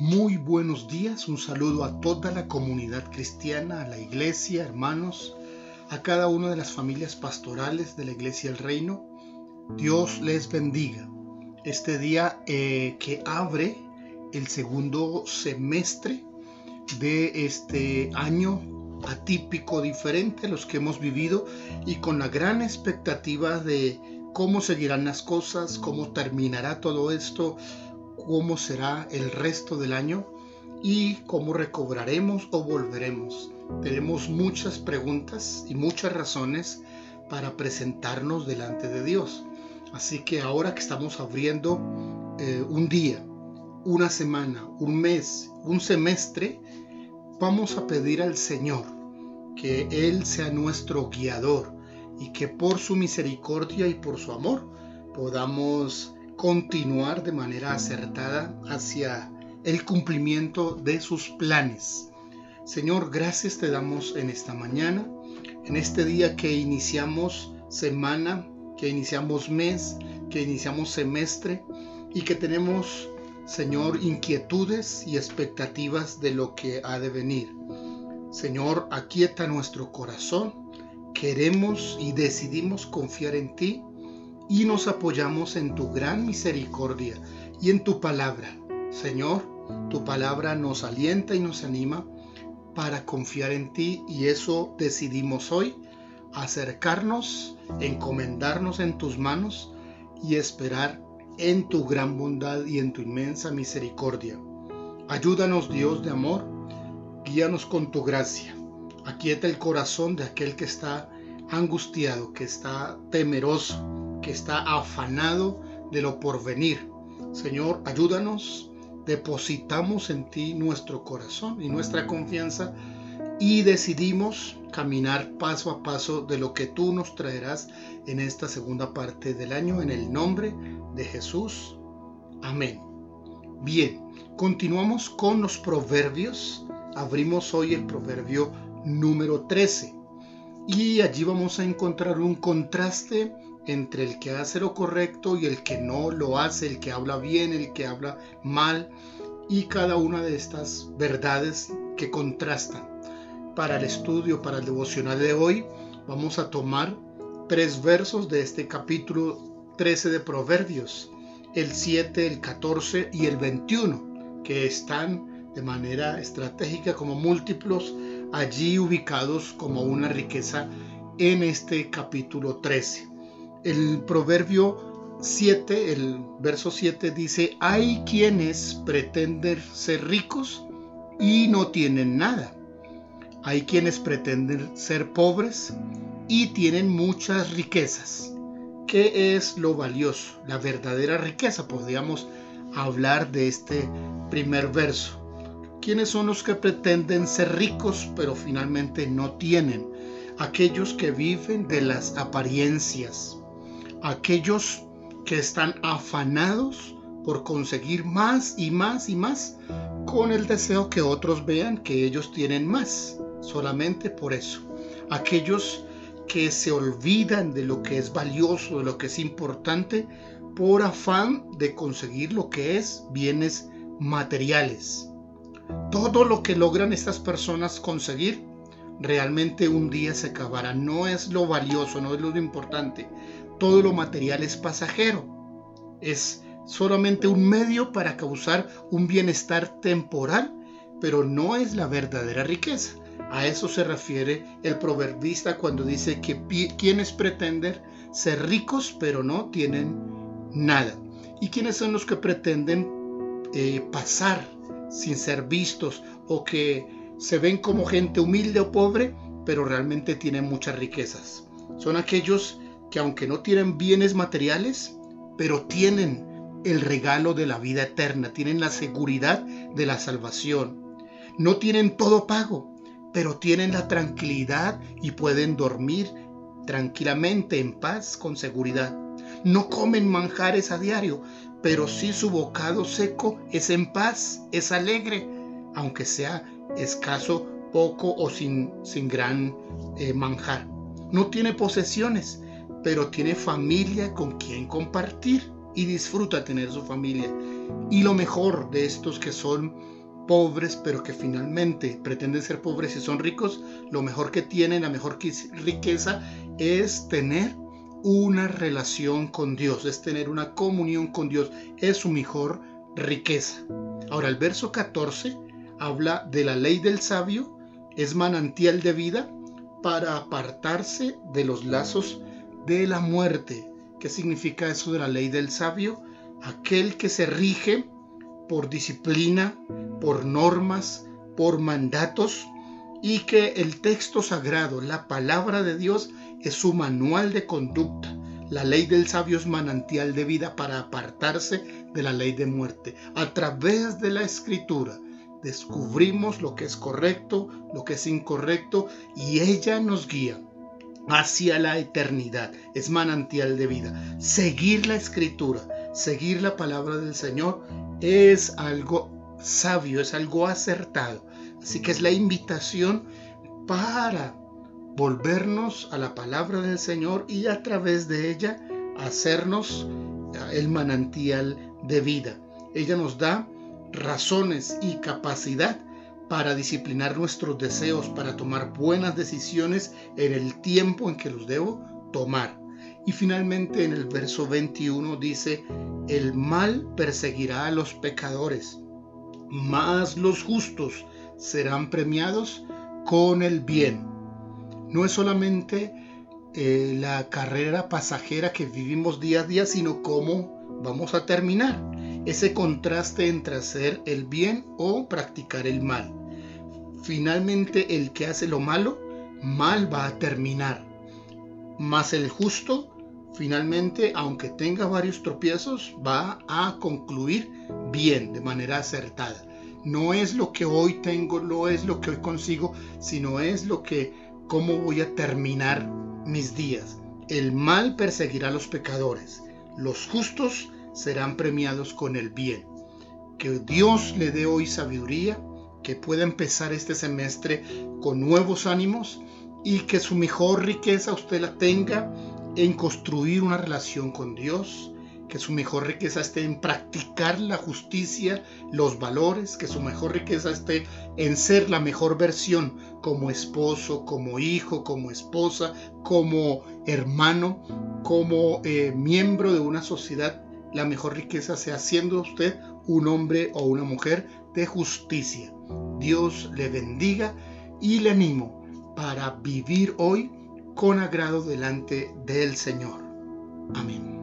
Muy buenos días, un saludo a toda la comunidad cristiana, a la iglesia, hermanos, a cada una de las familias pastorales de la iglesia del reino. Dios les bendiga. Este día eh, que abre el segundo semestre de este año atípico, diferente a los que hemos vivido y con la gran expectativa de cómo seguirán las cosas, cómo terminará todo esto cómo será el resto del año y cómo recobraremos o volveremos. Tenemos muchas preguntas y muchas razones para presentarnos delante de Dios. Así que ahora que estamos abriendo eh, un día, una semana, un mes, un semestre, vamos a pedir al Señor que Él sea nuestro guiador y que por su misericordia y por su amor podamos continuar de manera acertada hacia el cumplimiento de sus planes. Señor, gracias te damos en esta mañana, en este día que iniciamos semana, que iniciamos mes, que iniciamos semestre y que tenemos, Señor, inquietudes y expectativas de lo que ha de venir. Señor, aquieta nuestro corazón, queremos y decidimos confiar en ti y nos apoyamos en tu gran misericordia y en tu palabra. Señor, tu palabra nos alienta y nos anima para confiar en ti y eso decidimos hoy, acercarnos, encomendarnos en tus manos y esperar en tu gran bondad y en tu inmensa misericordia. Ayúdanos Dios de amor, guíanos con tu gracia. Aquieta el corazón de aquel que está angustiado, que está temeroso, que está afanado de lo porvenir. Señor, ayúdanos, depositamos en ti nuestro corazón y nuestra confianza y decidimos caminar paso a paso de lo que tú nos traerás en esta segunda parte del año en el nombre de Jesús. Amén. Bien, continuamos con los proverbios. Abrimos hoy el proverbio número 13 y allí vamos a encontrar un contraste entre el que hace lo correcto y el que no lo hace, el que habla bien, el que habla mal, y cada una de estas verdades que contrastan. Para el estudio, para el devocional de hoy, vamos a tomar tres versos de este capítulo 13 de Proverbios, el 7, el 14 y el 21, que están de manera estratégica como múltiplos allí ubicados como una riqueza en este capítulo 13 el proverbio 7, el verso 7 dice, hay quienes pretenden ser ricos y no tienen nada. Hay quienes pretenden ser pobres y tienen muchas riquezas. ¿Qué es lo valioso? La verdadera riqueza. Podríamos hablar de este primer verso. ¿Quiénes son los que pretenden ser ricos pero finalmente no tienen? Aquellos que viven de las apariencias, aquellos que están afanados por conseguir más y más y más con el deseo que otros vean que ellos tienen más, solamente por eso. Aquellos que se olvidan de lo que es valioso, de lo que es importante, por afán de conseguir lo que es bienes materiales. Todo lo que logran estas personas conseguir realmente un día se acabará. No es lo valioso, no es lo importante todo lo material es pasajero. Es solamente un medio para causar un bienestar temporal, pero no es la verdadera riqueza. A eso se refiere el proverbista cuando dice que quienes pretenden ser ricos pero no tienen nada. ¿Y quiénes son los que pretenden eh, pasar sin ser vistos o que se ven como gente humilde o pobre pero realmente tienen muchas riquezas? Son aquellos que aunque no tienen bienes materiales, pero tienen el regalo de la vida eterna, tienen la seguridad de la salvación. No tienen todo pago, pero tienen la tranquilidad y pueden dormir tranquilamente, en paz, con seguridad. No comen manjares a diario, pero sí su bocado seco es en paz, es alegre, aunque sea escaso, poco o sin, sin gran eh, manjar. No tiene posesiones, pero tiene familia con quien compartir y disfruta tener su familia. Y lo mejor de estos que son pobres, pero que finalmente pretenden ser pobres y son ricos, lo mejor que tienen, la mejor riqueza es tener una relación con Dios, es tener una comunión con Dios, es su mejor riqueza. Ahora el verso 14 habla de la ley del sabio, es manantial de vida para apartarse de los lazos de la muerte. ¿Qué significa eso de la ley del sabio? Aquel que se rige por disciplina, por normas, por mandatos y que el texto sagrado, la palabra de Dios, es su manual de conducta. La ley del sabio es manantial de vida para apartarse de la ley de muerte. A través de la escritura descubrimos lo que es correcto, lo que es incorrecto y ella nos guía hacia la eternidad. Es manantial de vida. Seguir la escritura, seguir la palabra del Señor es algo sabio, es algo acertado. Así que es la invitación para volvernos a la palabra del Señor y a través de ella hacernos el manantial de vida. Ella nos da razones y capacidad para disciplinar nuestros deseos, para tomar buenas decisiones en el tiempo en que los debo tomar. Y finalmente en el verso 21 dice, el mal perseguirá a los pecadores, mas los justos serán premiados con el bien. No es solamente eh, la carrera pasajera que vivimos día a día, sino cómo vamos a terminar. Ese contraste entre hacer el bien o practicar el mal. Finalmente el que hace lo malo, mal va a terminar. Mas el justo finalmente, aunque tenga varios tropiezos, va a concluir bien, de manera acertada. No es lo que hoy tengo, no es lo que hoy consigo, sino es lo que, cómo voy a terminar mis días. El mal perseguirá a los pecadores, los justos serán premiados con el bien. Que Dios le dé hoy sabiduría, que pueda empezar este semestre con nuevos ánimos y que su mejor riqueza usted la tenga en construir una relación con Dios, que su mejor riqueza esté en practicar la justicia, los valores, que su mejor riqueza esté en ser la mejor versión como esposo, como hijo, como esposa, como hermano, como eh, miembro de una sociedad. La mejor riqueza sea siendo usted un hombre o una mujer de justicia. Dios le bendiga y le animo para vivir hoy con agrado delante del Señor. Amén.